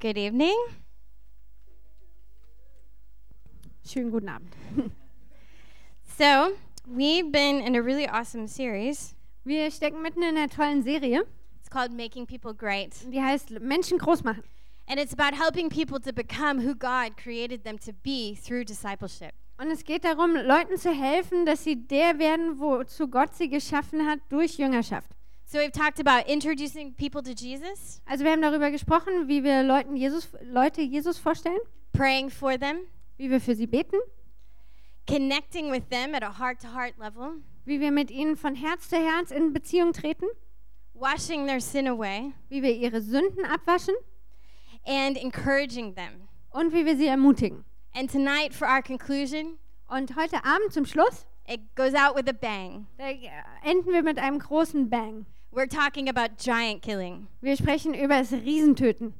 Good evening. Schönen guten Abend. So, we've been in a really awesome series. Wir stecken mitten in einer tollen Serie, It's called Making People Great. die heißt Menschen groß machen. And it's about helping people to become who God created them to be through discipleship. Und es geht darum, Leuten zu helfen, dass sie der werden, wozu Gott sie geschaffen hat durch Jüngerschaft. So, we've talked about introducing people to Jesus, Also wir haben darüber gesprochen, wie wir Leuten Jesus, Leute Jesus vorstellen, praying for them, wie wir für sie beten, connecting with them at a heart to heart level, wie wir mit ihnen von Herz zu Herz in Beziehung treten, washing their sin away, wie wir ihre Sünden abwaschen and encouraging them. und wie wir sie ermutigen. And tonight, for our conclusion, Und heute Abend zum Schluss, it goes out with a bang. da enden wir mit einem großen Bang. We're talking about giant killing. Wir sprechen über das Riesentöten.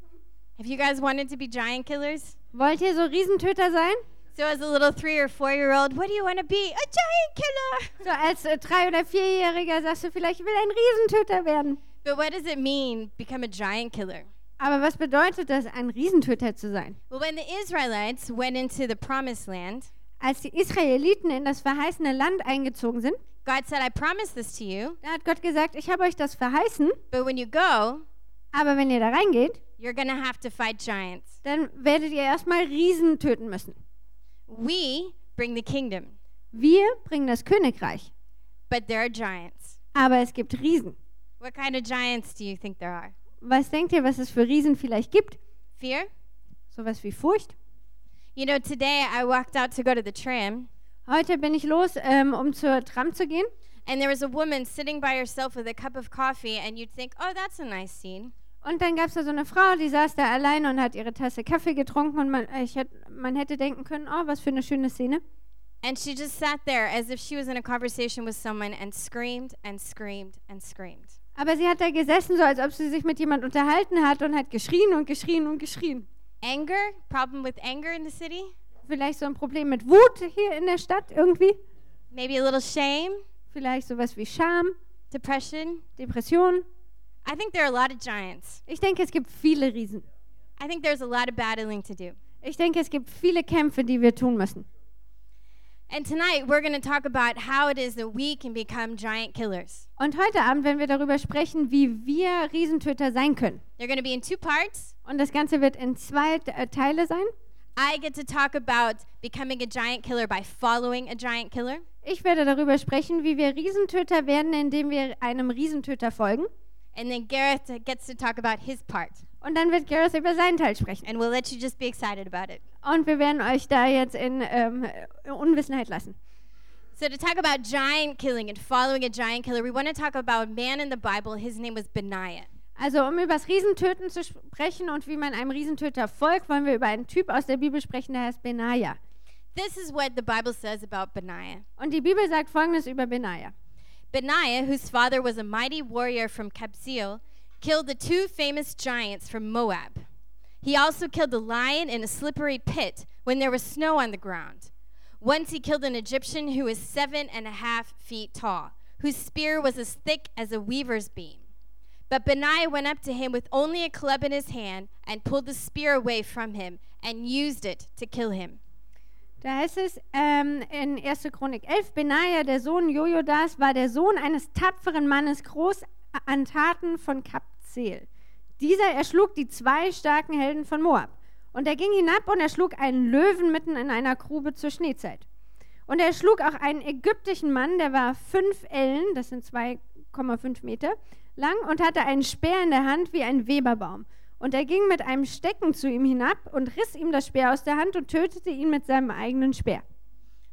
Have you guys wanted to be giant killers? Wollt ihr so Riesentöter sein? So, as a little three or four year old, what do you want to be? A giant killer! So als äh, drei- oder vierjähriger sagst du vielleicht, ich will ein Riesentöter werden. But what does it mean, become a giant killer? Aber was bedeutet das, ein Riesentöter zu sein? Well, when the Israelites went into the promised land, Als die Israeliten in das verheißene Land eingezogen sind, God said, I promise this to you, da hat Gott gesagt, ich habe euch das verheißen, but when you go, aber wenn ihr da reingeht, you're to have to fight giants. dann werdet ihr erstmal Riesen töten müssen. We bring the kingdom, Wir bringen das Königreich, but there are giants. aber es gibt Riesen. What kind of giants do you think there are? Was denkt ihr, was es für Riesen vielleicht gibt? Fear? Sowas wie Furcht? You know, today I walked out to go to the tram, Heute bin ich los, ähm, um zur Tram zu gehen. and there was a woman sitting by herself with a cup of coffee, and you'd think, oh, that's a nice scene. Und dann gab es da so eine Frau, die saß da allein und hat ihre Tasse Kaffee getrunken und man, ich hätt, man hätte denken können, oh, was für eine schöne Szene. And she just sat there as if she was in a conversation with someone and screamed and screamed and screamed. Aber sie hat da gesessen, so als ob sie sich mit jemand unterhalten hat und hat geschrien und geschrien und geschrien. Anger? Problem with anger in the city? Vielleicht so ein Problem mit Wut hier in der Stadt irgendwie. Maybe a little shame? Vielleicht sowas wie Scham, Depression? Depression. I think there are a lot of giants. Ich denke, es gibt viele Riesen. I think there's a lot of battling to do. Ich denke, es gibt viele Kämpfe, die wir tun müssen. And tonight we're going to talk about how it is that we can become giant killers. Und heute Abend werden wir darüber sprechen, wie wir Riesentöter sein können. They're going to be in two parts. Und das Ganze wird in zwei äh, Teile sein. I get to talk about becoming a giant killer by following a giant killer. Ich werde darüber sprechen, wie wir Riesentöter werden, indem wir einem Riesentöter folgen. And then Gareth gets to talk about his part. Und dann wird Gareth über seinen Teil sprechen. And we'll let you just be excited about it. Und wir werden euch da jetzt in ähm, Unwissenheit lassen. So, to talk about giant killing and following a giant killer, we want to talk about a man in the Bible. His name was Benaiah. Also um über das Riesentöten zu sprechen und wie man einem Riesentöter folgt, wollen wir über einen Typ aus der Bibel sprechen, der heißt Benaja. This is what the Bible says about Benaiah. Und die Bibel sagt folgendes über Benaja. Benaiah, whose father was a mighty warrior from Kabzeel, killed the two famous giants from Moab. He also killed a lion in a slippery pit when there was snow on the ground. Once he killed an Egyptian who was seven and a half feet tall, whose spear was as thick as a weaver's beam. But Benaiah went up to him with only a club in his hand and pulled the spear away from him and used it to kill him. Da heißt es ähm, in 1. Chronik 11, Benaja, der Sohn Jojodas, war der Sohn eines tapferen Mannes, groß an Taten von Kapzel. Dieser erschlug die zwei starken Helden von Moab. Und er ging hinab und erschlug einen Löwen mitten in einer Grube zur Schneezeit. Und er schlug auch einen ägyptischen Mann, der war fünf Ellen, das sind 2,5 Meter, lang und hatte einen Speer in der Hand wie ein Weberbaum. Und er ging mit einem Stecken zu ihm hinab und riss ihm das Speer aus der Hand und tötete ihn mit seinem eigenen Speer.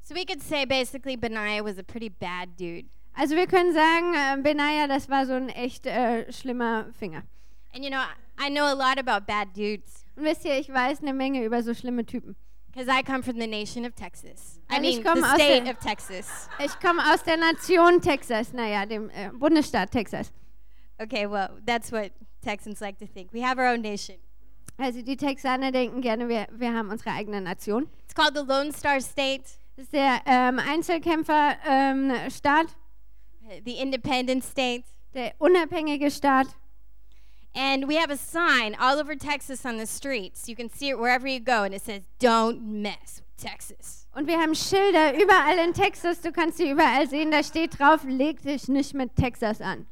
So we could say basically Benaiah was a pretty bad dude. Also wir können sagen, äh, Benaja, das war so ein echt äh, schlimmer Finger. And you know, I know a lot about bad dudes Und wisst ihr, ich weiß eine Menge über so schlimme Typen. because I come from the nation of Texas. I ich mean, komme the aus der- of Texas. Ich komme aus der Nation Texas, naja, dem äh, Bundesstaat Texas. Okay, well, that's what Texans like to think. We have our own nation. Also die Texaner denken gerne, wir, wir haben unsere eigene Nation. It's called the Lone Star State, Das ist der ähm, Einzelkämpferstaat, ähm, the Independent State. der unabhängige Staat. And we have a sign all over Texas on the streets. You can see it wherever you go, and it says, Don't mess with Texas. Und wir haben Schilder überall in Texas, du kannst sie überall sehen, da steht drauf, leg dich nicht mit Texas an.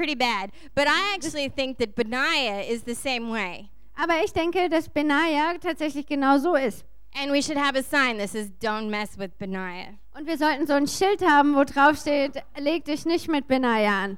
Pretty bad. But I actually think that Benaiah is the same way. Aber ich denke, dass Benaja tatsächlich genau so ist. And we should have a sign that says, Don't mess with Benaiah. Und wir sollten so ein Schild haben, wo drauf steht, leg dich nicht mit Benaja an.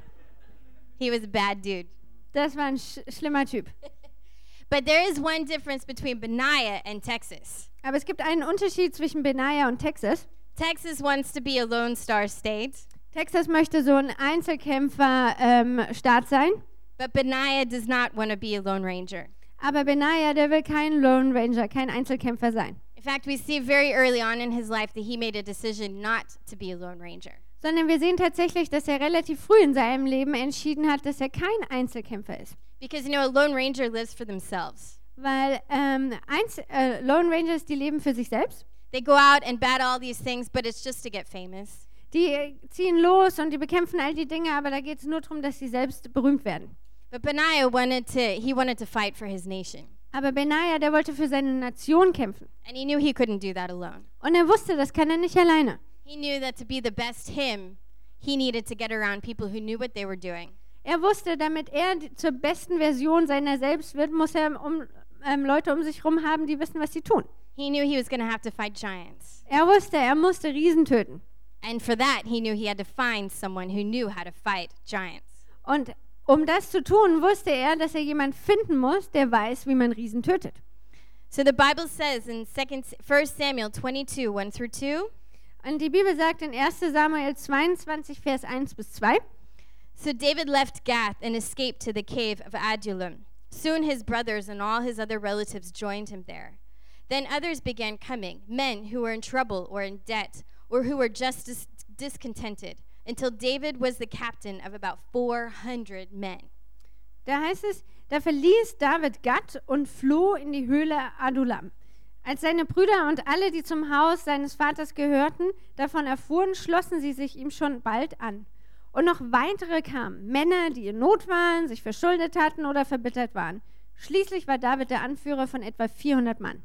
He was a bad dude. Das war ein sch schlimmer Typ. But there is one difference between Benaiah and Texas. Aber es gibt einen Unterschied zwischen Benaja und Texas. Texas wants to be a Lone Star state, Texas möchte so ein Einzelkämpfer-Staat sein. but Benaiah does not want to be a Lone Ranger. Aber Benaja, der will kein Lone Ranger, kein Einzelkämpfer sein. In fact, we see very early on in his life that he made a decision not to be a Lone Ranger. Sondern wir sehen tatsächlich, dass er relativ früh in seinem Leben entschieden hat, dass er kein Einzelkämpfer ist. Because, you know, a Lone Ranger lives for themselves. Weil ähm, äh, Lone Rangers, die leben für sich selbst. They go out and battle all these things, but it's just to get famous. Die ziehen los und die bekämpfen all die Dinge, aber da geht es nur darum, dass sie selbst berühmt werden. But Benaiah wanted to, he wanted to fight for his nation. Aber Benaja, der wollte für seine Nation kämpfen. And he knew he couldn't do that alone. Und er wusste, das kann er nicht alleine. He knew that to be the best him, he needed to get around people who knew what they were doing. Er wusste, damit er zur besten Version seiner selbst wird, muss er um, ähm, Leute um sich herum haben, die wissen, was sie tun. He knew he was going to have to fight giants. Er wusste, er musste Riesen töten. And for that, he knew he had to find someone who knew how to fight giants. Und um das zu tun, wusste er, dass er jemand finden muss, der weiß, wie man Riesen tötet. So the Bible says in 2nd, 1 Samuel 22, 1 through 2, Und die Bibel sagt in 1 Samuel 22, Vers 1 bis 2, So David left Gath and escaped to the cave of Adullam. Soon his brothers and all his other relatives joined him there. Then others began coming, men who were in trouble or in debt, or who were just dis- discontented, until David was the captain of about 400 men. Da heißt es, da verließ David Gad und floh in die Höhle Adulam. Als seine Brüder und alle, die zum Haus seines Vaters gehörten, davon erfuhren, schlossen sie sich ihm schon bald an. Und noch weitere kamen, Männer, die in Not waren, sich verschuldet hatten oder verbittert waren. Schließlich war David der Anführer von etwa 400 Mann.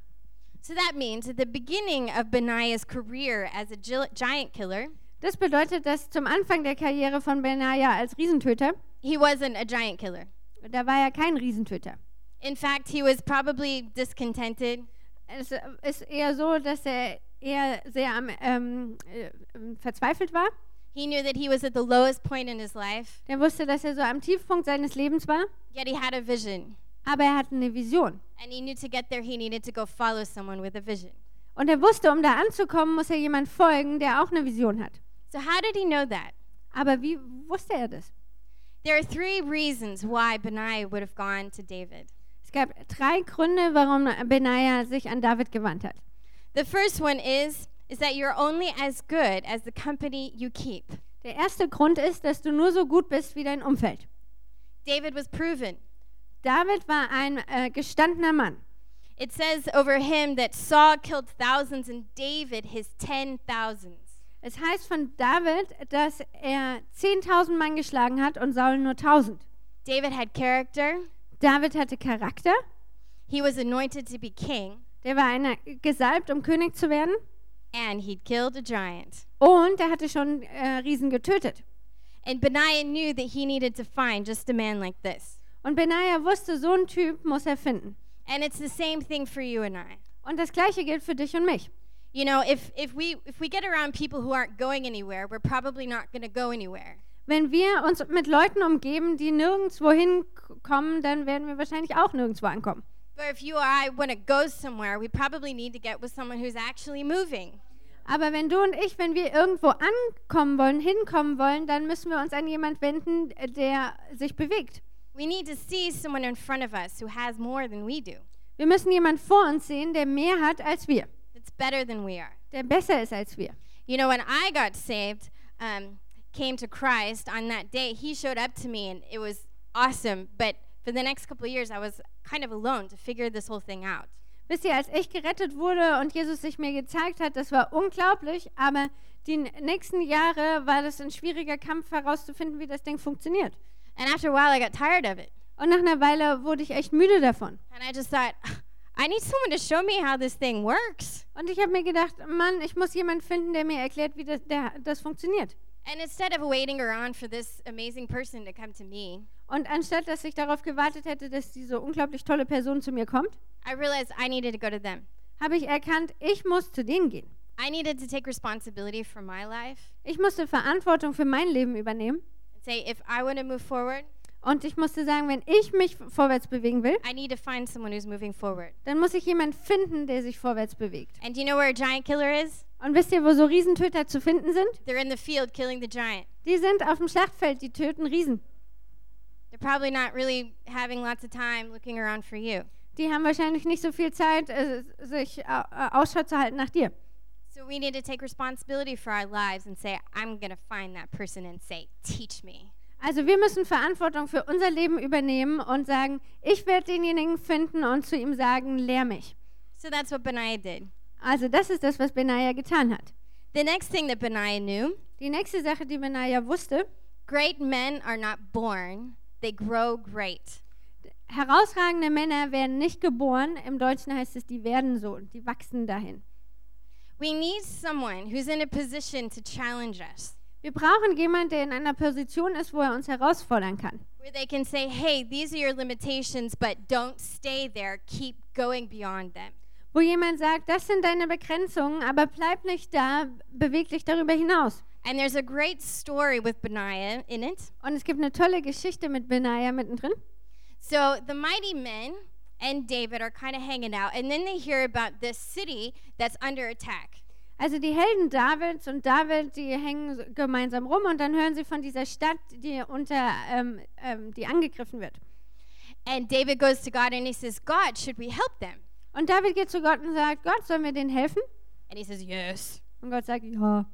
So that means at the beginning of Benaiah's career as a gi- giant killer, Das bedeutet, dass zum Anfang der Karriere von Benaja als Riesentöter, he wasn't a giant killer. da war er kein Riesentöter. In fact, he was probably discontented. Es ist eher so, dass er eher sehr am, ähm, äh, verzweifelt war. He knew that he was at the lowest point in his life, Der wusste, dass er so am Tiefpunkt seines Lebens war, yet he had a vision. Aber er hatte eine Vision. And he knew to get there, he needed to go follow someone with a vision. Und er wusste, um da anzukommen, muss er jemand folgen, der auch eine Vision hat. So, how did he know that? Aber wie wusste er das? There are three reasons why Benaiah would have gone to David. Es gab drei Gründe, warum Benaja sich an David gewandt hat. The first one is is that you're only as good as the company you keep. Der erste Grund ist, dass du nur so gut bist wie dein Umfeld. David was proven. David war ein äh, gestandener Mann. It says over him that Saul killed thousands and David his ten thousands. Es heißt von David, dass er 10.000 Mann geschlagen hat und Saul nur 1.000. David had character. David hatte Charakter. He was anointed to be king, Der war einer gesalbt, um König zu werden. and he'd killed a giant. Und er hatte schon äh, Riesen getötet. And Benaiah knew that he needed to find just a man like this. Und Benaja wusste, so einen Typ muss er finden. And it's the same thing for you and I. Und das Gleiche gilt für dich und mich. You know, if, if, we, if we get around people who aren't going anywhere, we're probably not going to go anywhere. Wenn wir uns mit Leuten umgeben, die nirgendwo hinkommen, dann werden wir wahrscheinlich auch nirgendwo ankommen. But if you or I want to go somewhere, we probably need to get with someone who's actually moving. Aber wenn du und ich, wenn wir irgendwo ankommen wollen, hinkommen wollen, dann müssen wir uns an jemand wenden, der sich bewegt. We need to see someone in front of us who has more than we do, Wir müssen jemand vor uns sehen, der mehr hat als wir, that's better than we are. der besser ist als wir. You know, when I got saved, um, came to Christ on that day, He showed up to me and it was awesome. But for the next couple of years, I was kind of alone to figure this whole thing out. Wisst ihr, als ich gerettet wurde und Jesus sich mir gezeigt hat, das war unglaublich, aber die nächsten Jahre war das ein schwieriger Kampf herauszufinden, wie das Ding funktioniert. And after a while, I got tired of it. Und nach einer Weile wurde ich echt müde davon. And I just thought, I need someone to show me how this thing works. Und ich habe mir gedacht, Mann, ich muss jemanden finden, der mir erklärt, wie das, der, das funktioniert. And instead of waiting around for this amazing person to come to me, Und anstatt, dass ich darauf gewartet hätte, dass diese unglaublich tolle Person zu mir kommt, I realized I needed to go to them. habe ich erkannt, ich muss zu denen gehen. I needed to take responsibility for my life Ich musste Verantwortung für mein Leben übernehmen. Say, if I want to move forward, Und ich musste sagen, wenn ich mich vorwärts bewegen will, I need to find someone who's moving forward. dann muss ich jemanden finden, der sich vorwärts bewegt. And you know where a giant killer is? Und wisst ihr, wo so Riesentöter zu finden sind? They're in the field killing the giant. Die sind auf dem Schlachtfeld, die töten Riesen. They're probably not really having lots of time looking around for you. Die haben wahrscheinlich nicht so viel Zeit, äh, sich äh, Ausschau zu halten nach dir. So we need to take responsibility for our lives and say, I'm going to find that person and say, teach me. Also wir müssen Verantwortung für unser Leben übernehmen und sagen, ich werde denjenigen finden und zu ihm sagen, lehr mich. So that's what Benaiah did. Also das ist das, was Benaja getan hat. The next thing that Benaiah knew Die nächste Sache, die Benaja wusste, great men are not born, they grow great. herausragende Männer werden nicht geboren. Im Deutschen heißt es, die werden so, die wachsen dahin. We need someone who's in a position to challenge us, Wir brauchen jemanden, der in einer Position ist, wo er uns herausfordern kann. where they can say, hey, these are your limitations, but don't stay there, keep going beyond them. Wo jemand sagt, das sind deine Begrenzungen, aber bleib nicht da, beweg dich darüber hinaus. And there's a great story with Benaiah in it. Und es gibt eine tolle Geschichte mit Benaja mittendrin. So the mighty men and David are kind of hanging out, and then they hear about this city that's under attack. Also die Helden Davids und David, die hängen gemeinsam rum und dann hören sie von dieser Stadt, die unter, ähm, ähm, die angegriffen wird. And David goes to God and he says, God, should we help them? Und David geht zu Gott und sagt, Gott, sollen wir denen helfen? And he says, Yes. Und Gott sagt, ja.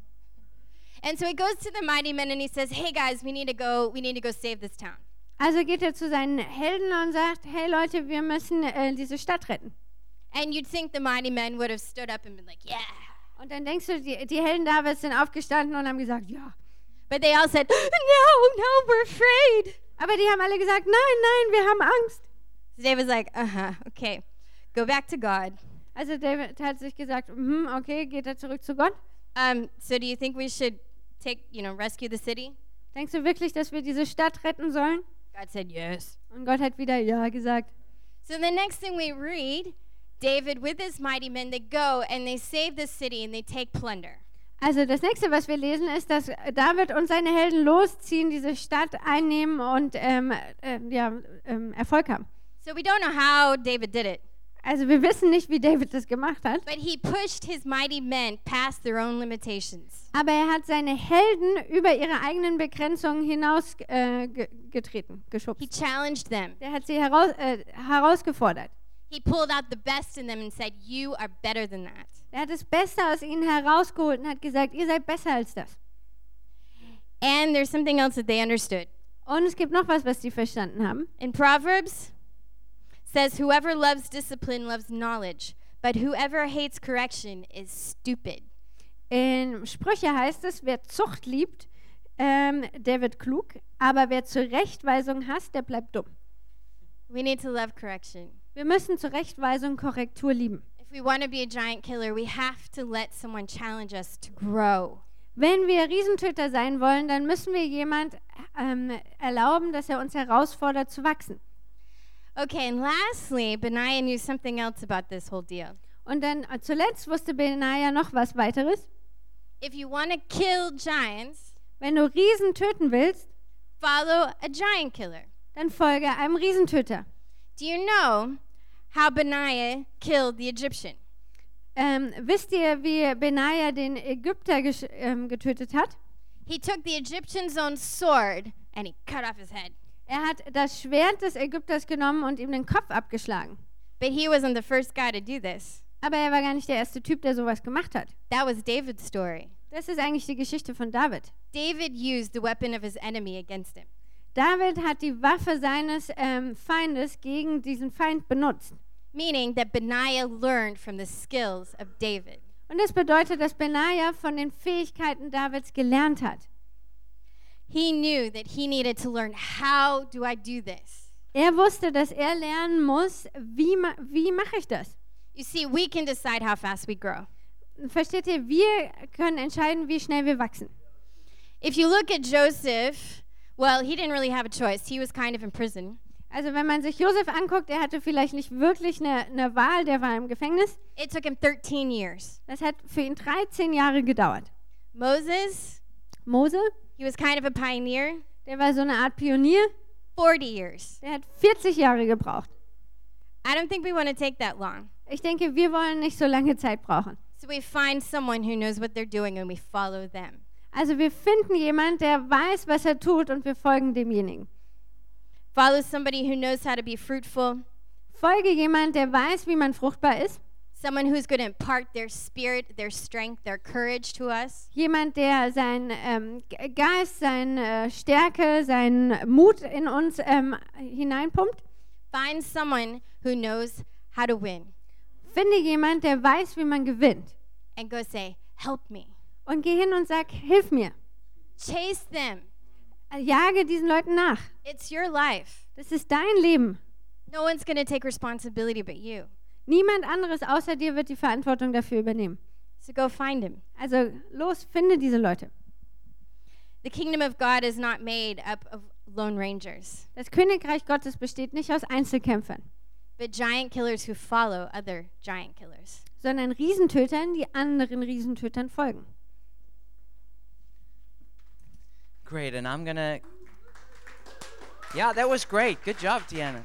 And so he goes to the mighty men and he says, Hey guys, we need to go, we need to go save this town. Also geht er zu seinen Helden und sagt, hey Leute, wir müssen äh, diese Stadt retten. And you'd think the mighty men would have stood up and been like, Yeah. Und dann denkst du, die, die Helden Davids sind aufgestanden und haben gesagt, ja. But they all said, No, no, we're afraid. Aber die haben alle gesagt, nein, nein, wir haben Angst. So David's like, Uh huh, okay. Go back to God. Also David hat sich gesagt, mhm, okay, geht er zurück zu Gott. Um, so do you think we should take, you know, rescue the city? Denkst du wirklich, dass wir diese Stadt retten sollen? God said, Yes. Und Gott hat wieder ja gesagt. So the next thing we read, David with his mighty men, they go and they save the city and they take plunder. Also das nächste, was wir lesen, ist, dass David und seine Helden losziehen, diese Stadt einnehmen und ähm, äh, ja, ähm, Erfolg haben. So we don't know how David did it, Also wir wissen nicht, wie David das gemacht hat, but he pushed his mighty men past their own limitations. aber er hat seine Helden über ihre eigenen Begrenzungen hinaus äh, ge getreten, He geschubst. challenged them. Der hat sie heraus äh, herausgefordert. He pulled out the best in them and said, You are better than that. Er hat das Beste aus ihnen herausgeholt und hat gesagt, ihr seid besser als das. And there's something else that they understood. Und es gibt noch was, was sie verstanden haben. In Proverbs says whoever loves discipline loves knowledge, but whoever hates correction is stupid. In Sprüche heißt es, wer Zucht liebt, ähm, der wird klug, aber wer Zurechtweisung hasst, der bleibt dumm. We need to love correction. Wir müssen Zurechtweisung, Korrektur lieben. If we want to be a giant killer, we have to let someone challenge us to grow. Wenn wir Riesentöter sein wollen, dann müssen wir jemand ähm, erlauben, dass er uns herausfordert zu wachsen. Okay, and lastly, Benaiah knew something else about this whole deal. Und dann äh, zuletzt wusste Benaja noch was weiteres. If you want to kill giants, Wenn du Riesen töten willst, follow a giant killer. dann folge einem Riesentöter. Do you know how Benaiah killed the Egyptian? Ähm, wisst ihr, wie Benaja den Ägypter ähm, getötet hat? He took the Egyptian's own sword and he cut off his head. Er hat das Schwert des Ägypters genommen und ihm den Kopf abgeschlagen. But he wasn't the first guy to do this. Aber er war gar nicht der erste Typ, der sowas gemacht hat. That was David's story. Das ist eigentlich die Geschichte von David. David used the weapon of his enemy against him. David hat die Waffe seines ähm, Feindes gegen diesen Feind benutzt. Meaning that Benaiah learned from the skills of David. Und das bedeutet, dass Benaja von den Fähigkeiten Davids gelernt hat. He knew that he needed to learn how do I do this? Er wusste, dass er lernen muss, wie, ma wie mache ich das? You see, we can decide how fast we grow. Versteht ihr, wir können entscheiden, wie schnell wir wachsen. If you look at Joseph, well, he didn't really have a choice. He was kind of in prison. Also wenn man sich Josef anguckt, er hatte vielleicht nicht wirklich eine, eine Wahl, der war im Gefängnis. It took him 13 years. Das hat für ihn 13 Jahre gedauert. Moses, Mose, he was kind of a pioneer. der war so eine Art Pionier, 40 years. der hat 40 Jahre gebraucht. I don't think we want to take that long. Ich denke, wir wollen nicht so lange Zeit brauchen. So we find someone who knows what they're doing and we follow them. Also wir finden jemand, der weiß, was er tut und wir folgen demjenigen. Follow somebody who knows how to be fruitful, Folge jemand, der weiß, wie man fruchtbar ist. Someone who's going to impart their spirit, their strength, their courage to us. Jemand, der seinen ähm, Ge- Geist, seine äh, Stärke, seinen Mut in uns ähm, hineinpumpt. Find someone who knows how to win Finde jemand, der weiß, wie man gewinnt. and go say, Help me. Und geh hin und sag, hilf mir. Chase them. Äh, jage diesen Leuten nach. It's your life. Das ist dein Leben. No one's going to take responsibility but you. Niemand anderes außer dir wird die Verantwortung dafür übernehmen. So go find him. Also los, finde diese Leute. The kingdom of God is not made up of lone rangers, Das Königreich Gottes besteht nicht aus Einzelkämpfern, but giant killers who follow other giant killers. sondern Riesentötern, die anderen Riesentötern folgen. Great, and I'm gonna. Yeah, that was great. Good job, Deanna.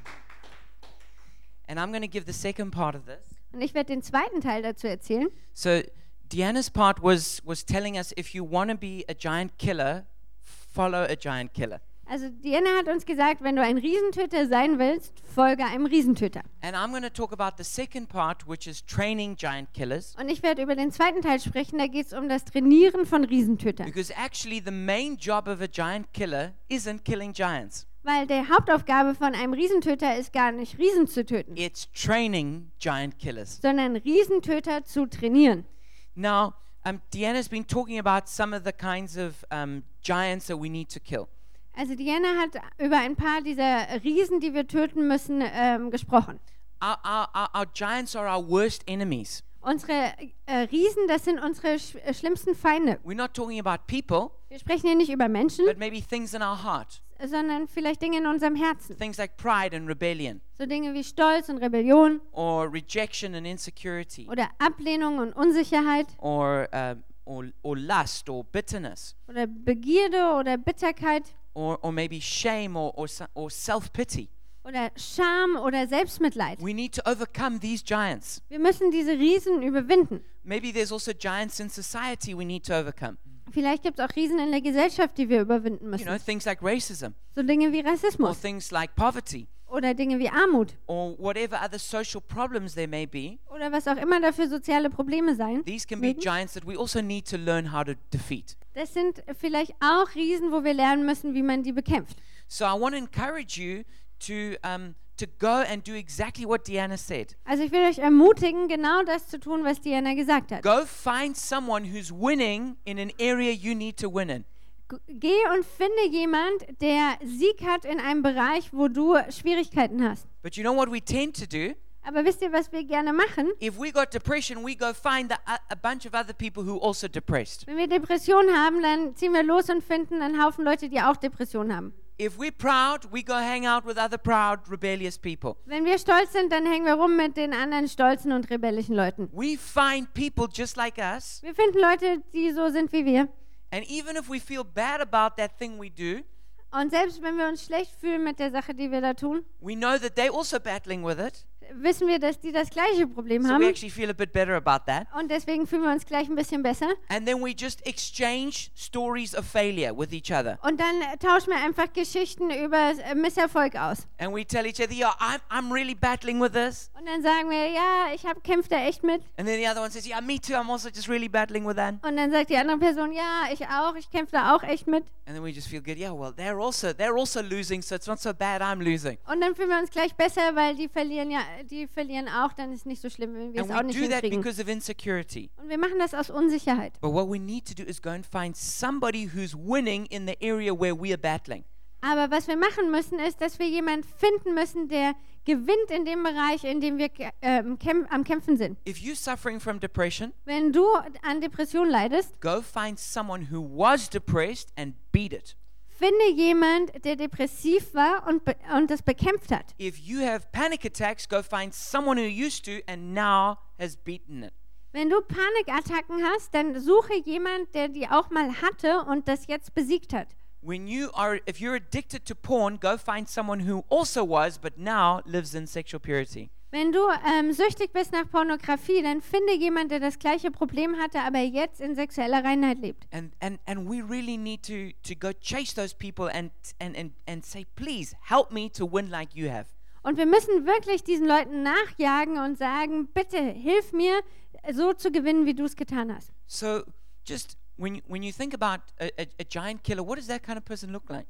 And I'm gonna give the second part of this. Und ich werde den zweiten Teil dazu erzählen. So, Deanna's part was was telling us if you want to be a giant killer, follow a giant killer. Also Diana hat uns gesagt, wenn du ein Riesentöter sein willst, folge einem Riesentöter. And I'm going to talk about the second part, which is training giant killers. Und ich werde über den zweiten Teil sprechen, da geht es um das Trainieren von Riesentötern. Because actually, the main job of a giant killer isn't killing giants, Weil die Hauptaufgabe von einem Riesentöter ist gar nicht Riesen zu töten, it's training giant killers. sondern Riesentöter zu trainieren. Now, um, Deanna's been talking about some of the kinds of um, giants that we need to kill. Also Diana hat über ein paar dieser Riesen, die wir töten müssen, ähm, gesprochen. Our, our, our, our giants are our worst enemies. Unsere äh, Riesen, das sind unsere sch äh, schlimmsten Feinde. We're not talking about people, Wir sprechen hier nicht über Menschen, but maybe things in our heart. Sondern vielleicht Dinge in unserem Herzen. Things like pride and rebellion, So Dinge wie Stolz und Rebellion or rejection and insecurity, oder Ablehnung und Unsicherheit or, um, or, or lust or bitterness, oder Begierde oder Bitterkeit or, or maybe shame or, or, or self pity. oder Scham oder Selbstmitleid. We need to overcome these giants. Wir müssen diese Riesen überwinden. Maybe there's also giants in society we need to overcome. Vielleicht gibt es auch Riesen in der Gesellschaft, die wir überwinden You müssen. know, things like racism, So Dinge wie or Rassismus things like poverty, oder Dinge wie Armut or whatever other social problems there may be. oder was auch immer dafür soziale Probleme sein. These can be giants that we also need to learn how to defeat. Das sind vielleicht auch Riesen, wo wir lernen müssen, wie man die bekämpft. So I want to encourage you to um, to go and do exactly what Deanna said. Also ich will euch ermutigen, genau das zu tun, was Diana gesagt hat. Go find someone who's winning in an area you need to win in. Geh und finde jemand, der Sieg hat in einem Bereich, wo du Schwierigkeiten hast. But you know what we tend to do? Aber wisst ihr, was wir gerne machen? If we got depression, we go find the, a, a bunch of other people who also depressed. Wenn wir Depressionen haben, dann ziehen wir los und finden einen Haufen Leute, die auch Depressionen haben. If we're proud, we go hang out with other proud, rebellious people. Wenn wir stolz sind, dann hängen wir rum mit den anderen stolzen und rebellischen Leuten. We find people just like us, Wir finden Leute, die so sind wie wir. and even if we feel bad about that thing we do, Und selbst wenn wir uns schlecht fühlen mit der Sache, die wir da tun, we know that they're also battling with it. Wissen wir, dass die das gleiche Problem So we haben. actually feel a bit better about that. Und deswegen fühlen wir uns gleich ein bisschen besser. And then we just exchange stories of failure with each other. Und dann tauschen wir einfach Geschichten über äh, Misserfolg aus. And we tell each other, yeah, I'm, I'm really battling with this. Und dann sagen wir, ja, ich hab, kämpfe da echt mit. And then the other one says, yeah, me too. I'm also just really battling with that. Und dann sagt die andere Person, ja, ich auch, ich kämpfe da auch echt mit. And then we just feel good. Yeah, well, they're also they're also losing, so it's not so bad. I'm losing. Und dann fühlen wir uns gleich besser, weil die verlieren ja, die verlieren auch, dann ist nicht so schlimm, wenn wir es auch And we nicht do that hinkriegen. because of insecurity. Und wir machen das aus Unsicherheit. But what we need to do is go and find somebody who's winning in the area where we are battling. Aber was wir machen müssen, ist, dass wir jemanden finden müssen, der gewinnt in dem Bereich, in dem wir äh, ähm, kämp am Kämpfen sind. If you're suffering from depression, Wenn du an Depression leidest, go find someone who was depressed and beat it. Finde jemand, der depressiv war und, und das bekämpft hat. If you have panic attacks, go find someone who used to and now has beaten it. Wenn du Panikattacken hast, dann suche jemand, der die auch mal hatte und das jetzt besiegt hat. When you are if you're addicted to porn, go find someone who also was but now lives in sexual purity. Wenn du ähm, süchtig bist nach Pornografie, dann finde jemand, der das gleiche Problem hatte, aber jetzt in sexueller Reinheit lebt. And and and we really need to to go chase those people and and and, and say, please help me to win like you have. Und wir müssen wirklich diesen Leuten nachjagen und sagen, bitte hilf mir, so zu gewinnen, wie du es getan hast. So just when you, when you think about a, a, a giant killer, what does that kind of person look like?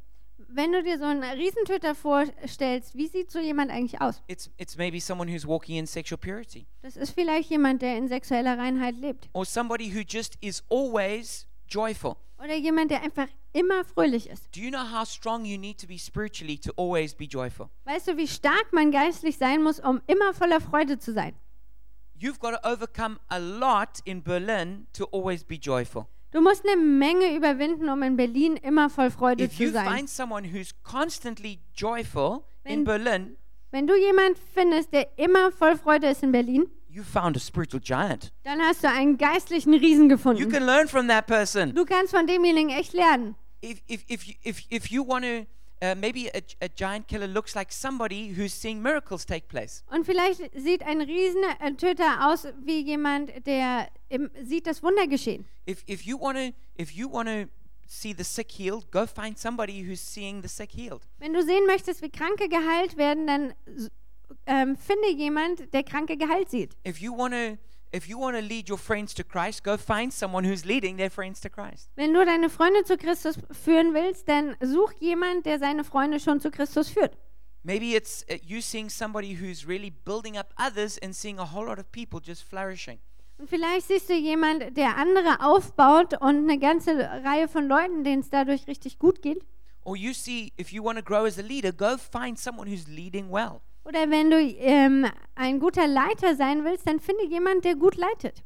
Wenn du dir so einen Riesentöter vorstellst, wie sieht so jemand eigentlich aus? It's it's maybe someone who's walking in sexual purity, Das ist vielleicht jemand, der in sexueller Reinheit lebt. or somebody who just is always joyful. Oder jemand, der einfach immer fröhlich ist. Do you know how strong you need to be spiritually to always be joyful? Weißt du, wie stark man geistlich sein muss, um immer voller Freude zu sein? You've got to overcome a lot in Berlin to always be joyful. Du musst eine Menge überwinden, um in Berlin immer voll Freude If zu you sein. find someone who's constantly joyful in Wenn- Berlin, Wenn du jemand findest, der immer voll Freude ist in Berlin, you found a spiritual giant. dann hast du einen geistlichen Riesen You gefunden. can learn from that person. Du kannst von demjenigen echt lernen. If if if you, if if you want to, uh, maybe a, a giant killer looks like somebody who's seeing miracles take place. Und vielleicht sieht ein Riesentöter aus wie jemand, der sieht das Wunder geschehen. If if you want to if you want to see the sick healed, go find somebody who's seeing the sick healed. Wenn du sehen möchtest, wie Kranke geheilt werden, dann ähm, finde jemand, der Kranke geheilt sieht. If you want to if you want to lead your friends to Christ, go find someone who's leading their friends to Christ. Wenn du deine Freunde zu Christus führen willst, dann such jemand, der seine Freunde schon zu Christus führt. Maybe it's uh, you seeing somebody who's really building up others and seeing a whole lot of people just flourishing. Und vielleicht siehst du jemand, der andere aufbaut und eine ganze Reihe von Leuten, denen es dadurch richtig gut geht. Or you see, if you want to grow as a leader, go find someone who's leading well. Oder wenn du ähm, ein guter Leiter sein willst, dann finde jemand, der gut leitet.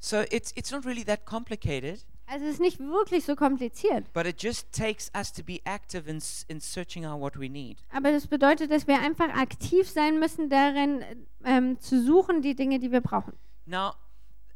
So it's it's not really that complicated, Also es ist nicht wirklich so kompliziert. but it just takes us to be active in in searching out what we need. Aber das bedeutet, dass wir einfach aktiv sein müssen, darin ähm, zu suchen, die Dinge, die wir brauchen. Now,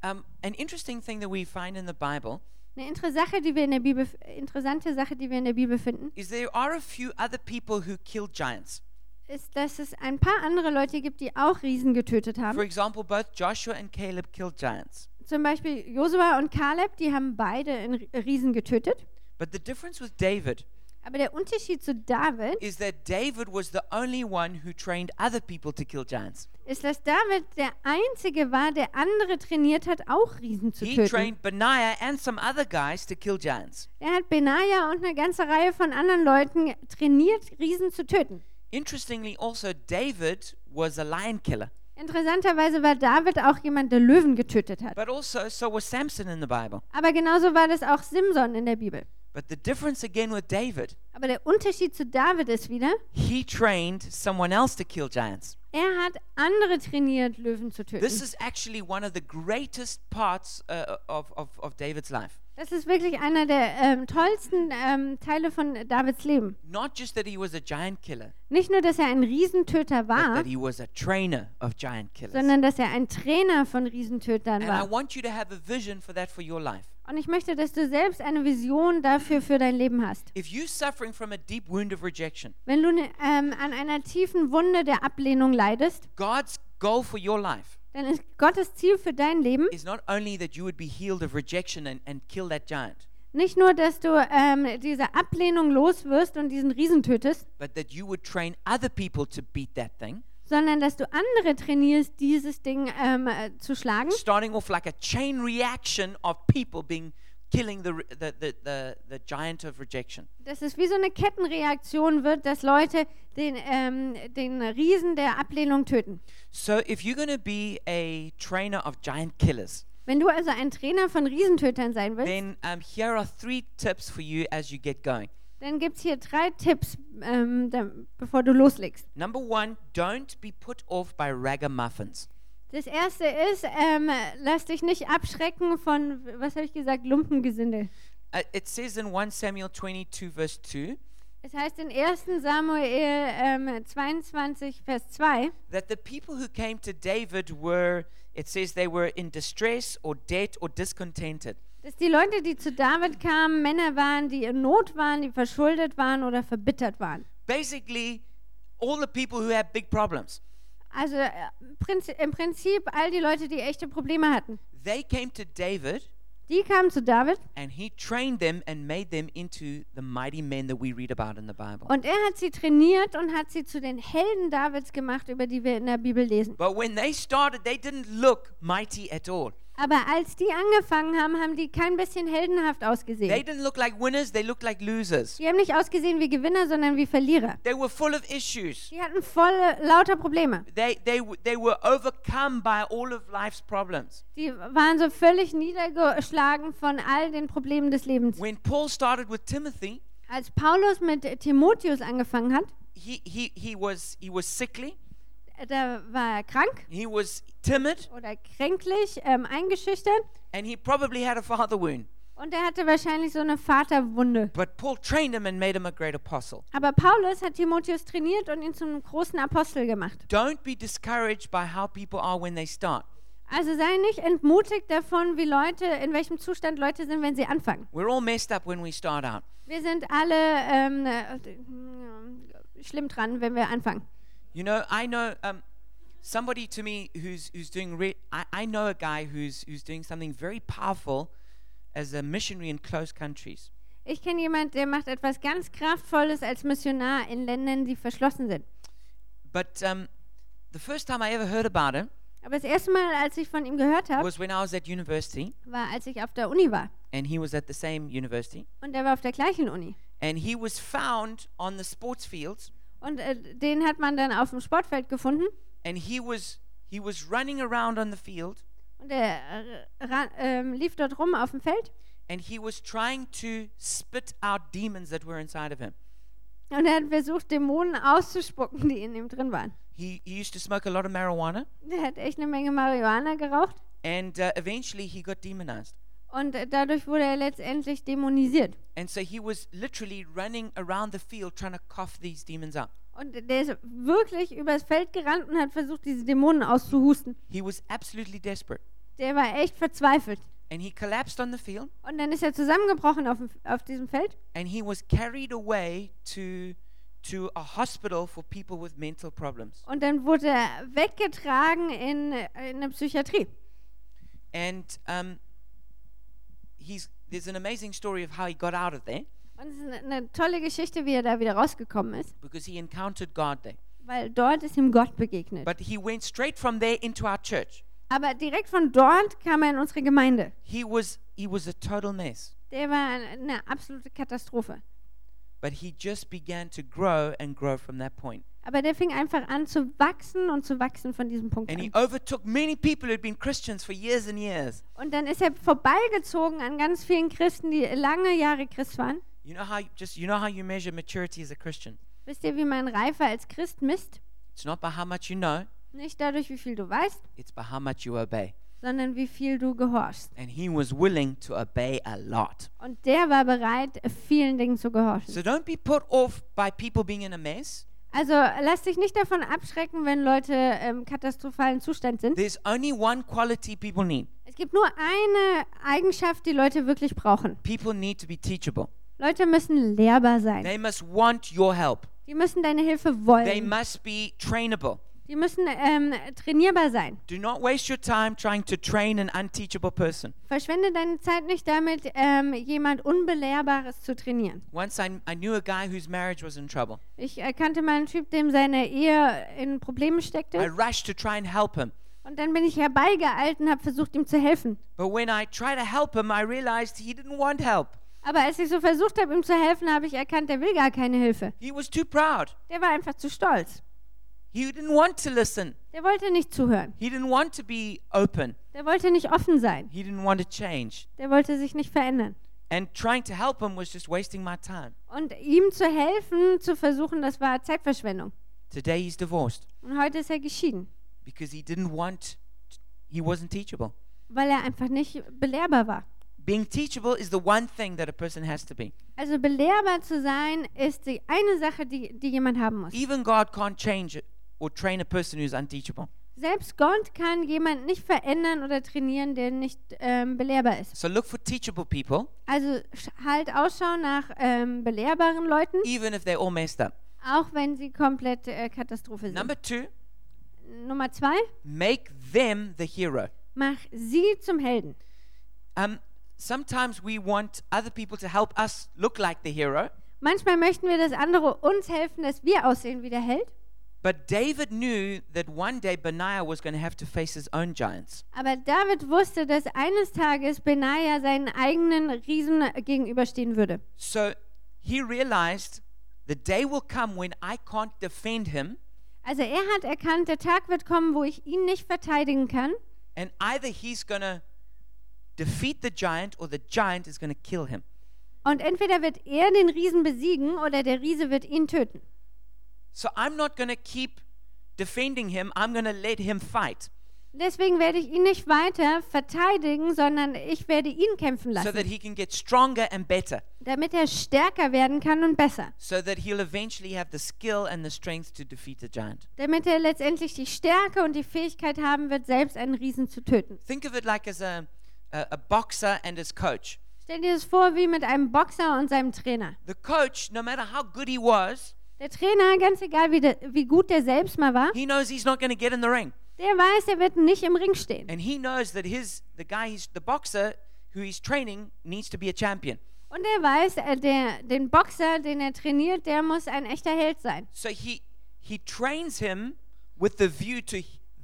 um, an interesting thing that we find in the Bible Eine Inter Sache, die wir in der Bibel, interessante Sache, die wir in der Bibel finden, is there are a few other people who killed giants. ist, dass es ein paar andere Leute gibt, die auch Riesen getötet For haben. example, both Joshua and Caleb killed giants. Zum Beispiel Josua und Kaleb, die haben beide einen Riesen getötet. But the difference with David Aber der Unterschied zu David is that David was the only one who trained other people to kill giants. ist, dass David der Einzige war, der andere trainiert hat, auch Riesen zu He töten. trained Benaiah and some other guys to kill giants. Er hat Benaja und eine ganze Reihe von anderen Leuten trainiert, Riesen zu töten. Interestingly, also, David was a lion killer. Interessanterweise war David auch jemand, der Löwen getötet hat. But also, so was Samson in the Bible. Aber genauso war das auch Simson in der Bibel. But the difference again with David, Aber der Unterschied zu David ist wieder, he trained someone else to kill giants. er hat andere trainiert, Löwen zu töten. This is actually one of the greatest parts uh, of, of, of David's life. Das ist wirklich einer der ähm, tollsten ähm, Teile von Davids Leben. Not just that he was a giant killer, Nicht nur, dass er ein Riesentöter but war, that he was a trainer of giant killers. sondern dass er ein Trainer von Riesentötern And I war. want you to have a vision for that for your life. Und ich möchte, dass du selbst eine Vision dafür für dein Leben hast. If you're suffering from a deep wound of rejection, Wenn du ne, ähm, an einer tiefen Wunde der Ablehnung leidest, God's goal for your life dann ist Gottes Ziel für dein Leben is not only that you would be healed of rejection and, and kill that giant, nicht nur, dass du ähm, diese Ablehnung loswirst und diesen Riesen tötest, but that you would train other people to beat that thing, sondern dass du andere trainierst, dieses Ding ähm, äh, zu schlagen. starting off like a chain reaction of people being killing the, the, the, the, the giant of rejection. Dass es wie so eine Kettenreaktion wird, dass Leute den, ähm, den Riesen der Ablehnung töten. So if you're going to be a trainer of giant killers, Wenn du also ein Trainer von Riesentötern sein willst, then um, here are three tips for you as you get going. Dann gibt es hier drei Tipps, ähm, da, bevor du loslegst. Number one, don't be put off by ragamuffins. Das erste ist, ähm, lass dich nicht abschrecken von, was habe ich gesagt, Lumpengesindel. Uh, it says in 1 Samuel 22, verse 2, Es heißt in 1. Samuel ähm, 22, Vers 2, that the people who came to David were, it says they were in distress or debt or discontented. Dass die Leute, die zu David kamen, Männer waren, die in Not waren, die verschuldet waren oder verbittert waren. Basically, all the people who had big problems. Also äh, im Prinzip all die Leute, die echte Probleme hatten. They came to David Die kamen zu David and he trained them and made them into the mighty men that we read about in the Bible. und er hat sie trainiert und hat sie zu den Helden Davids gemacht, über die wir in der Bibel lesen. But when they started, they didn't look mighty at all. Aber als die angefangen haben, haben die kein bisschen heldenhaft They ausgesehen. didn't look like winners, they looked like losers. Die haben nicht ausgesehen wie Gewinner, sondern wie Verlierer. They were full of issues. Die hatten voll lauter Probleme. They, they, they were overcome by all of life's problems. Die waren so völlig niedergeschlagen von all den Problemen des Lebens. When Paul started with Timothy, Als Paulus mit Timotheus angefangen hat, he, he, he, was, he was sickly, da war er krank he was timid, oder kränklich, ähm, eingeschüchtert and he probably had a father wound. und er hatte wahrscheinlich so eine Vaterwunde. But Paul trained him and made him a great apostle. Aber Paulus hat Timotheus trainiert und ihn zum großen Apostel gemacht. Don't be discouraged by how people are when they start. Also sei nicht entmutigt davon, wie Leute, in welchem Zustand Leute sind, wenn sie anfangen. We're all messed up when we start out. Wir sind alle ähm, äh, schlimm dran, wenn wir anfangen. You know, I know um, somebody to me who's who's doing. Re- I, I know a guy who's who's doing something very powerful as a missionary in close countries. Ich kenne jemanden, der macht etwas ganz Kraftvolles als Missionar in Ländern, die verschlossen sind. But um, the first time I ever heard about him Aber das erste Mal, als ich von ihm gehört habe, was when I was at university, war, als ich auf der Uni war. and he was at the same university, Und er war auf der gleichen Uni. and he was found on the sports fields, Und äh, den hat man dann auf dem Sportfeld gefunden. and he was he was running around on the field, Und er äh, ähm, lief dort rum auf dem Feld. and he was trying to spit out demons that were inside of him. Und er hat versucht, Dämonen auszuspucken, die in ihm drin waren. He, he used to smoke a lot of marijuana, Der hat echt eine Menge Marihuana geraucht. and uh, eventually he got demonized. Und dadurch wurde er letztendlich dämonisiert. And so he was literally running around the field trying to cough these demons out. Und der ist wirklich übers Feld gerannt und hat versucht, diese Dämonen auszuhusten. He was absolutely desperate. Der war echt verzweifelt. And he collapsed on the field Und dann ist er zusammengebrochen auf, dem, auf diesem Feld. and he was carried away to, to a hospital for people with mental problems. Und dann wurde er weggetragen in, in eine Psychiatrie. And um, he's, there's an amazing story of how he got out of there Und es ist eine, eine tolle Geschichte, wie er da wieder rausgekommen ist. because he encountered God there. Weil dort ist ihm Gott begegnet. But he went straight from there into our church. Aber direkt von dort kam er in unsere Gemeinde. He was, he was a total mess. Der war eine absolute Katastrophe. But he just began to grow and grow from that point. Aber der fing einfach an zu wachsen und zu wachsen von diesem Punkt And he an. overtook many people who had been Christians for years and years. Und dann ist er vorbeigezogen an ganz vielen Christen, die lange Jahre Christ waren. You know how just you know how you measure maturity as a Christian? Wisst ihr, wie man Reife als Christ misst? It's not by how much you know, Nicht dadurch, wie viel du weißt, it's by how much you obey. Sondern wie viel du gehorchst. And he was willing to obey a lot. Und der war bereit, vielen Dingen zu gehorchen. So don't be put off by people being in a mess. Also lass dich nicht davon abschrecken, wenn Leute im katastrophalen Zustand sind. There's only one quality people need. Es gibt nur eine Eigenschaft, die Leute wirklich brauchen. People need to be teachable. Leute müssen lehrbar sein. They must want your help. Die müssen deine Hilfe They wollen. must be trainable. Die müssen ähm, trainierbar sein. Do not waste your time trying to train an unteachable person. Verschwende deine Zeit nicht damit, ähm, jemand Unbelehrbares zu trainieren. Once I, I knew a guy whose marriage was in trouble. Ich äh, kannte mal einen Typ, dem seine Ehe in Problemen I steckte. rushed to try and help him. Und dann bin ich herbeigeeilt und habe versucht, ihm zu helfen. But when I tried to help him, I realized he didn't want help. Aber als ich so versucht habe, ihm zu helfen, habe ich erkannt, der will gar keine Hilfe. He was too proud. Der war einfach zu stolz. He didn't want to listen. Der wollte nicht zuhören. He didn't want to be open. Der wollte nicht offen sein. He didn't want to change. Der wollte sich nicht verändern. And trying to help him was just wasting my time. Und ihm zu helfen, zu versuchen, das war Zeitverschwendung. Today he's divorced Und heute ist er geschieden, because he didn't want, he wasn't teachable. weil er einfach nicht belehrbar war. Being teachable is the one thing that a person has to be. Also belehrbar zu sein, ist die eine Sache, die, die jemand haben muss. Even God can't change it or train a person who's unteachable. Selbst Gott kann jemand nicht verändern oder trainieren, der nicht ähm, belehrbar ist. So look for teachable people, Also halt Ausschau nach ähm, belehrbaren Leuten, even if they're all messed up. auch wenn sie komplett äh, Katastrophe sind. Number two, Nummer zwei, make them the hero. mach sie zum Helden. Um, sometimes we want other people to help us look like the hero, Manchmal möchten wir, dass andere uns helfen, dass wir aussehen wie der Held. But David knew that one day Benaiah was going to have to face his own giants. Aber David wusste, dass eines Tages Benaja seinen eigenen Riesen gegenüberstehen würde. So he realized the day will come when I can't defend him, Also er hat erkannt, der Tag wird kommen, wo ich ihn nicht verteidigen kann. and either he's going to defeat the giant or the giant is going to kill him. Und entweder wird er den Riesen besiegen oder der Riese wird ihn töten. So I'm not going to keep defending him, I'm going to let him fight Deswegen werde ich ihn nicht weiter verteidigen, sondern ich werde ihn kämpfen so that lassen, he can get stronger and better, damit er stärker werden kann und besser. so that he'll eventually have the skill and the strength to defeat the giant. Damit er letztendlich die Stärke und die Fähigkeit haben wird, selbst einen Riesen zu töten. Think of it like as a, a, a boxer and his coach. Stell dir das vor wie mit einem Boxer und seinem Trainer. The coach, no matter how good he was, Der Trainer, ganz egal wie, der, wie gut der selbst mal war, he knows he's not going to get in the ring. der weiß, er wird nicht im Ring stehen. And he knows that his the guy he's the boxer who he's training needs to be a champion. Und er weiß, äh, der, den Boxer, den er trainiert, der muss ein echter Held sein. So he he trains him with the view to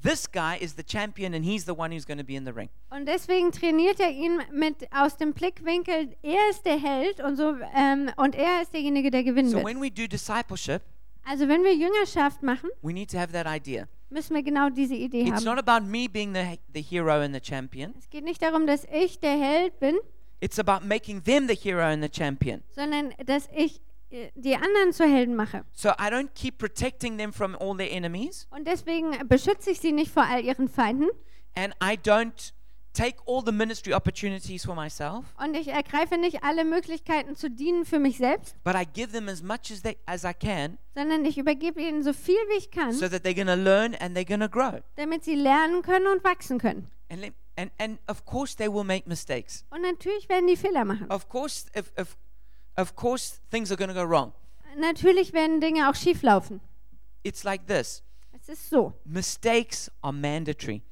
this guy is the champion and he's the one who's going to be in the ring. Und deswegen trainiert er ihn mit aus dem Blickwinkel, er ist der Held und so ähm, und er ist derjenige, der gewinnen So wird. when we do discipleship, Also wenn wir Jüngerschaft machen, we need to have that idea. müssen wir genau diese Idee It's not haben. about me being the the hero and the champion. Es geht nicht darum, dass ich der Held bin, It's about making them the hero and the champion. sondern dass ich die anderen zu Helden mache. So I don't keep protecting them from all their enemies, Und deswegen beschütze ich sie nicht vor all ihren Feinden and I don't take all the ministry opportunities for myself, und ich ergreife nicht alle Möglichkeiten zu dienen für mich selbst, but I give them as much as they as I can, sondern ich übergebe ihnen so viel wie ich kann, so that they're going to learn and they're going to grow. damit sie lernen können und wachsen können. And and and of course they will make mistakes. Und natürlich werden die Fehler machen. Of course, if, if of course things are going to go wrong. Natürlich werden Dinge auch schief laufen. It's like this: Es ist so. mistakes are mandatory.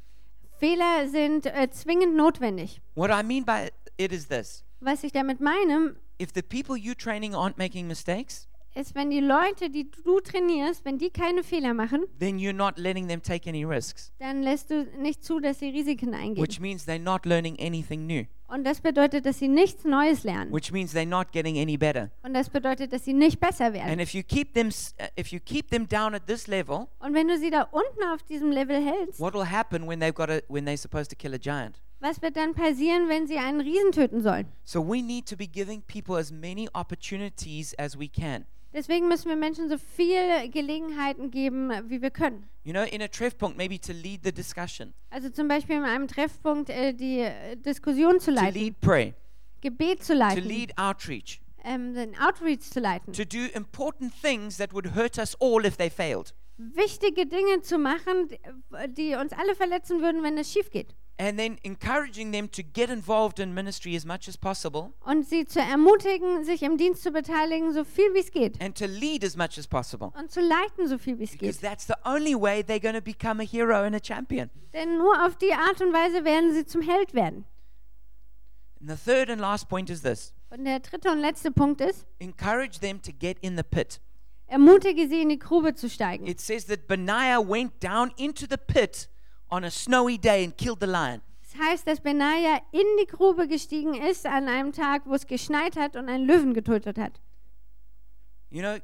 Fehler sind äh, zwingend notwendig. What I mean by it is this: Was ich damit meine, if the people you training aren't making mistakes, ist, wenn die Leute, die du trainierst, wenn die keine Fehler machen, then you're not letting them take any risks, dann lässt du nicht zu, dass sie Risiken eingehen. which means they're not learning anything new, Und das bedeutet, dass sie nichts Neues lernen. which means they're not getting any better. Und das bedeutet, dass sie nicht besser And werden. if you keep them uh, if you keep them down at this level, Und wenn du sie da unten auf diesem Level hältst, what will happen when they've got a, when they're supposed to kill a giant? was wird dann passieren, wenn sie einen Riesen töten sollen? So we need to be giving people as many opportunities as we can. Deswegen müssen wir Menschen so viele Gelegenheiten geben, wie wir können. You know, in a Treffpunkt, maybe to lead the discussion, Also zum Beispiel in einem Treffpunkt äh, die äh, Diskussion zu to leiten, lead prayer, Gebet zu to leiten, lead outreach, ähm, den Outreach zu leiten, to do important things that would hurt us all if they failed. wichtige Dinge zu machen, die uns alle verletzen würden, wenn es schief geht. And then encouraging them to get involved in ministry as much as possible Und sie zu ermutigen, sich im Dienst zu beteiligen, so viel wie es geht. and to lead as much as possible. Und zu leiten, so viel wie es Because geht. that's the only way they're going to become a hero and a champion. Denn nur auf die Art und Weise werden sie zum Held werden. And the third and last point is this Und der dritte und letzte Punkt ist, encourage them to get in the pit. ermutige sie, in die Grube zu steigen. It says that Benaiah went down into the pit on a snowy day and killed the lion. Das heißt, dass Benaja in die Grube gestiegen ist an einem Tag, wo es geschneit hat und einen Löwen getötet hat. You know,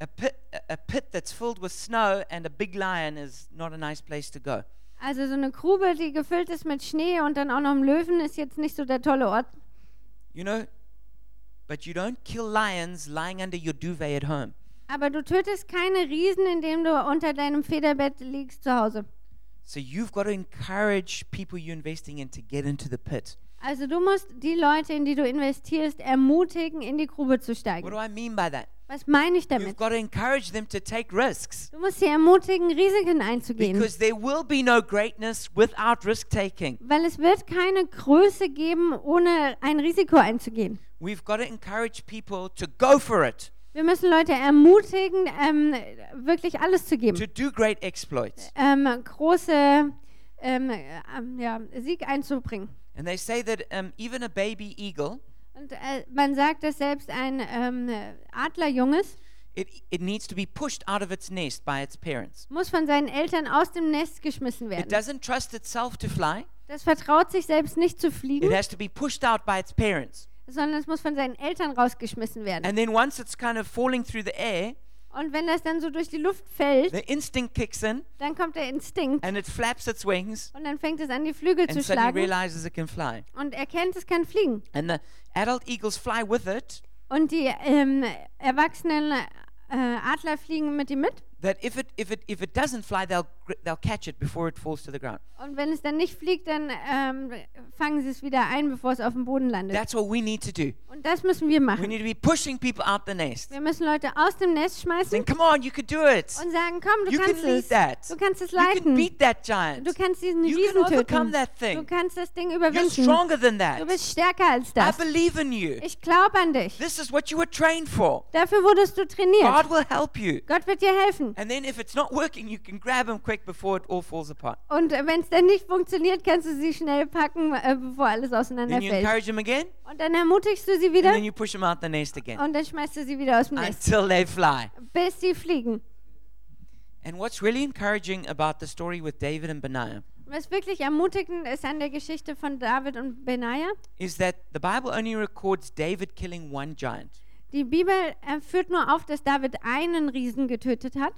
a pit, a pit that's filled with snow and a big lion is not a nice place to go. Also so eine Grube, die gefüllt ist mit Schnee und dann auch noch einem Löwen, ist jetzt nicht so der tolle Ort. You know, but you don't kill lions lying under your duvet at home. Aber du tötest keine Riesen, indem du unter deinem Federbett liegst zu Hause. So you've got to encourage people you're investing in to get into the pit. Also du musst die Leute, in die du investierst, ermutigen, in die Grube zu What steigen. do I mean by that? Was meine ich You've damit? got to encourage them to take risks Du musst sie ermutigen, Risiken einzugehen. because there will be no greatness without risk taking. Weil es wird keine Größe geben, ohne ein Risiko einzugehen. We've got to encourage people to go for it, Wir müssen Leute ermutigen, ähm, wirklich alles zu geben. to do great exploits. Ähm, große ähm, ähm, ja, Sieg einzubringen. And they say that um, even a baby eagle, Und äh, man sagt, dass selbst ein ähm, Adlerjunges it, it needs to be pushed out of its nest by its parents. muss von seinen Eltern aus dem Nest geschmissen It werden. doesn't trust itself to fly. Das vertraut sich selbst nicht zu It fliegen, has to be pushed out by its parents. Sondern es muss von seinen Eltern rausgeschmissen werden. And then once it's kind of falling through the air, Und wenn das dann so durch die Luft fällt, the instinct kicks in dann kommt der Instinkt and it flaps its wings und dann fängt es an, die Flügel zu schlagen realizes it can fly. und erkennt, es kann fliegen. And the adult eagles fly with it. Und die ähm, erwachsenen äh, Adler fliegen mit ihm mit. That if it if it if it doesn't fly, they'll they'll catch it before it falls to the ground. Und wenn es dann nicht fliegt, dann ähm, fangen sie es wieder ein, bevor es auf dem Boden landet. That's what we need to do. Und das müssen wir We machen. need to be pushing people out the nest. Wir müssen Leute aus dem Nest schmeißen Saying, "Come on, you can do it. und sagen, komm, du You can kannst lead es. that. Du kannst es You can leiten. beat that giant. Du kannst diesen You Riesen can overcome töten. that Du thing. kannst das Ding You're überwinden. stronger than Du that. bist stärker als I das. believe in you. Ich glaube an dich. This is what you were trained for. Dafür wurdest du trainiert. God will help you. Gott wird dir helfen. And then if it's not working, you can grab him quick before it all falls apart. Und wenn es dann nicht funktioniert, kannst du sie schnell packen, äh, bevor alles Then you auseinanderfällt. encourage him again, Und dann ermutigst du sie and wieder then you push him out the nest again und dann schmeißt du sie wieder aus dem Nest, until they fly. bis sie fliegen. And what's really encouraging about the story with David and Benaiah Was wirklich ermutigend ist an der Geschichte von David und Benaja, is that the Bible only records David killing one giant, die Bibel äh, führt nur auf, dass David einen Riesen getötet hat,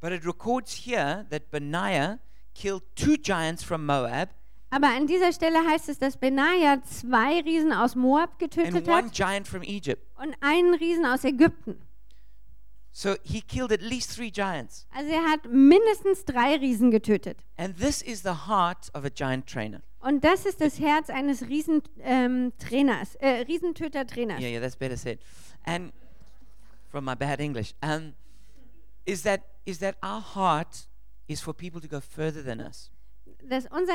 but it records here that Benaiah killed two giants from Moab aber an dieser Stelle heißt es, dass Benaiah zwei Riesen aus Moab getötet and one hat giant from Egypt. und einen Riesen aus Ägypten. So he killed at least three giants. Also er hat mindestens drei Riesen getötet. And this is the heart of a giant trainer. Und das ist das Herz eines Riesentrainers, ähm, Trainers, äh, Riesentöter-Trainers. Yeah, yeah, that's better said. And from my bad English, um, is that is that our heart is for people to go further than us. Dass unser,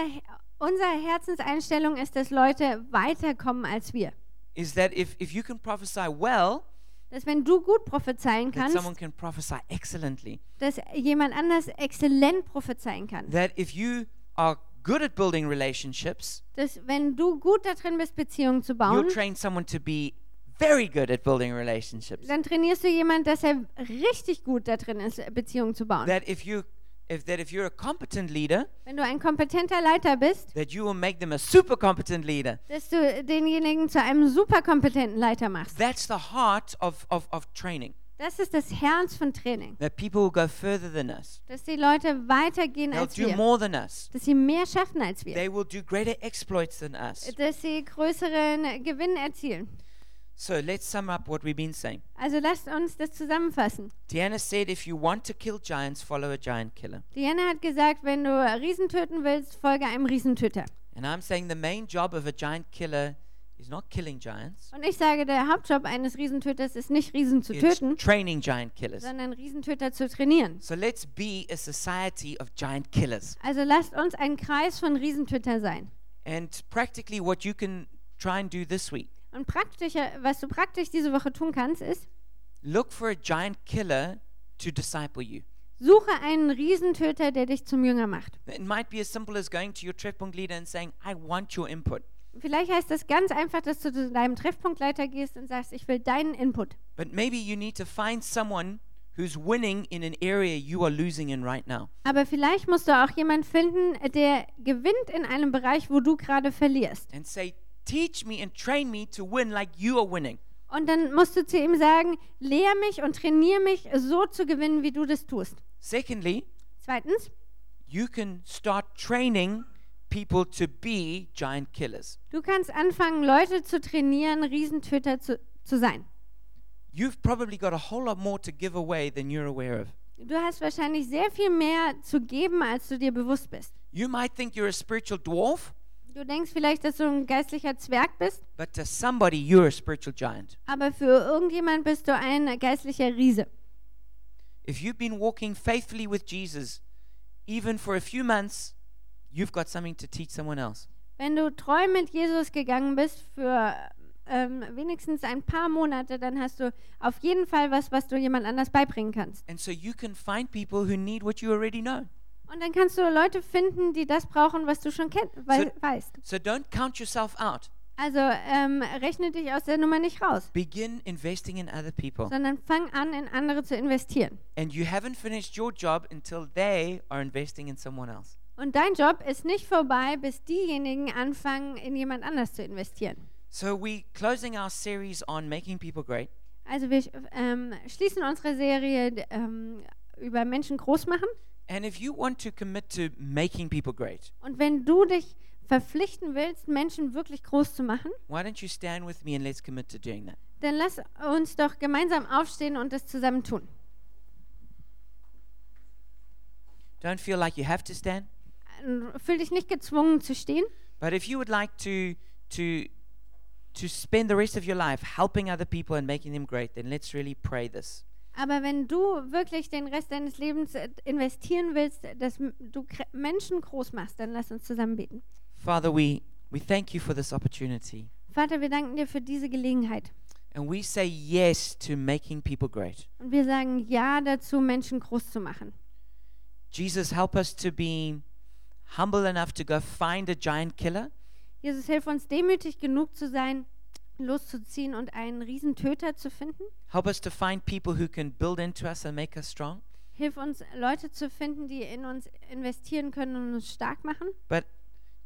unsere Herzenseinstellung ist, dass Leute weiterkommen als wir. Is that if if you can prophesy well, Dass wenn du gut prophezeien kannst, can prophesy excellently. dass jemand anders exzellent prophezeien kann. That if you are good at building relationships, Dass wenn du gut darin bist, Beziehungen zu you'll bauen, train someone to be very good at building relationships. dann trainierst du jemanden, dass er richtig gut darin ist, Beziehungen zu bauen. That if you if that if you're a competent leader, Wenn du ein kompetenter Leiter bist, that you will make them a super competent leader. dass du denjenigen zu einem super kompetenten Leiter machst. That's the heart of, of, of training. Das ist das Herz von Training. That people will go further than us. Dass die Leute weitergehen They'll als do wir. more than us. Dass sie mehr schaffen als wir. They will do greater exploits than us. Dass sie größeren Gewinn erzielen. So let's sum up what we've been saying. Also lasst uns das zusammenfassen. Deanna said, if you want to kill giants, follow a giant killer. Diana hat gesagt, wenn du Riesen töten willst, folge einem Riesentöter. And I'm saying the main job of a giant killer is not killing giants, Und ich sage, der Hauptjob eines Riesentöters ist nicht Riesen zu it's töten, training giant killers. sondern Riesentöter zu trainieren. So let's be a society of giant killers. Also lasst uns ein Kreis von Riesentöter sein. And practically, what you can try and do this week Und praktischer, was du praktisch diese Woche tun kannst, ist, look for a giant killer to disciple you. suche einen Riesentöter, der dich zum Jünger macht. It might be as simple as going to your Treffpunkt leader and saying, I want your input. Vielleicht heißt das ganz einfach, dass du zu deinem Treffpunktleiter gehst und sagst, ich will deinen Input. But maybe you need to find someone who's winning in an area you are losing in right now. Aber vielleicht musst du auch jemanden finden, der gewinnt in einem Bereich, wo du gerade verlierst. And say, teach me and train me to win like you are winning. Und dann musst du zu ihm sagen, lehr mich und trainiere mich, so zu gewinnen, wie du das tust. Secondly, Zweitens, you can start training people to be giant killers. Du kannst anfangen, Leute zu trainieren, Riesentöter zu, zu sein. You've probably got a whole lot more to give away than you're aware of. Du hast wahrscheinlich sehr viel mehr zu geben, als du dir bewusst bist. You might think you're a spiritual dwarf, Du denkst vielleicht, dass du ein geistlicher Zwerg bist, but to somebody, you're a spiritual giant. aber für irgendjemand bist du ein geistlicher Riese. If you've been walking faithfully with Jesus, even for a few months, you've got something to teach someone else. Wenn du treu mit Jesus gegangen bist für ähm, wenigstens ein paar Monate, dann hast du auf jeden Fall was, was du jemand anders beibringen kannst. And so you can find people who need what you already know. Und dann kannst du Leute finden, die das brauchen, was du schon kenn wei So- weißt. So don't count yourself out. Also ähm, rechne dich aus der Nummer nicht raus, Begin investing in other people. sondern fang an, in andere zu investieren. And you haven't finished your job until they are investing in someone else. Und dein Job ist nicht vorbei, bis diejenigen anfangen, in jemand anders zu investieren. So we closing our series on making people great. Also wir ähm, schließen unsere Serie ähm, über Menschen groß machen. And if you want to commit to making people great, Und wenn du dich verpflichten willst, Menschen wirklich groß zu machen, why don't you stand with me and let's commit to doing that? dann lass uns doch gemeinsam aufstehen und das zusammen tun. Don't feel like you have to stand, Äh, Fühl dich nicht gezwungen zu stehen, but if you would like to to to spend the rest of your life helping other people and making them great, then let's really pray this. Aber wenn du wirklich den Rest deines Lebens äh, investieren willst, dass du Menschen groß machst, dann lass uns zusammen beten. Father, we we thank you for this opportunity. Vater, wir danken dir für diese Gelegenheit. And we say yes to making people great. Und wir sagen Ja dazu, Menschen groß zu machen. Jesus, help us to be humble enough to go find a giant killer Jesus, hilf uns demütig genug zu sein, loszuziehen und einen Riesentöter zu finden. Help us to find people who can build into us and make us strong. Hilf uns, Leute zu finden, die in uns investieren können und uns stark machen. But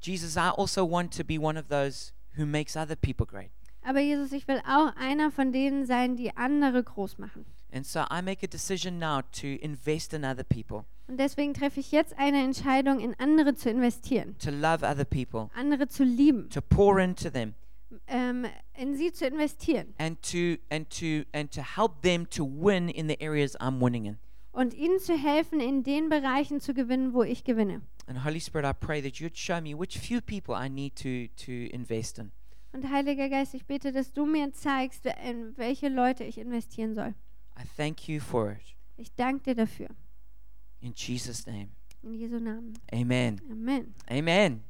Jesus, I also want to be one of those who makes other people great. Aber Jesus, ich will auch einer von denen sein, die andere groß machen. And so I make a decision now to invest in other people, Und deswegen treffe ich jetzt eine Entscheidung, in andere zu investieren, to love other people, andere zu lieben, to pour into them, ähm, in sie zu investieren and to and to and to help them to win in the areas I'm winning in. und ihnen zu helfen, in den Bereichen zu gewinnen, wo ich gewinne. And Holy Spirit, I pray that you'd show me which few people I need to to invest in. Und Heiliger Geist, ich bete, dass du mir zeigst, in welche Leute ich investieren soll. I thank you for it. Ich danke dir dafür. In Jesus' name. In Jesu Namen. Amen. Amen. Amen.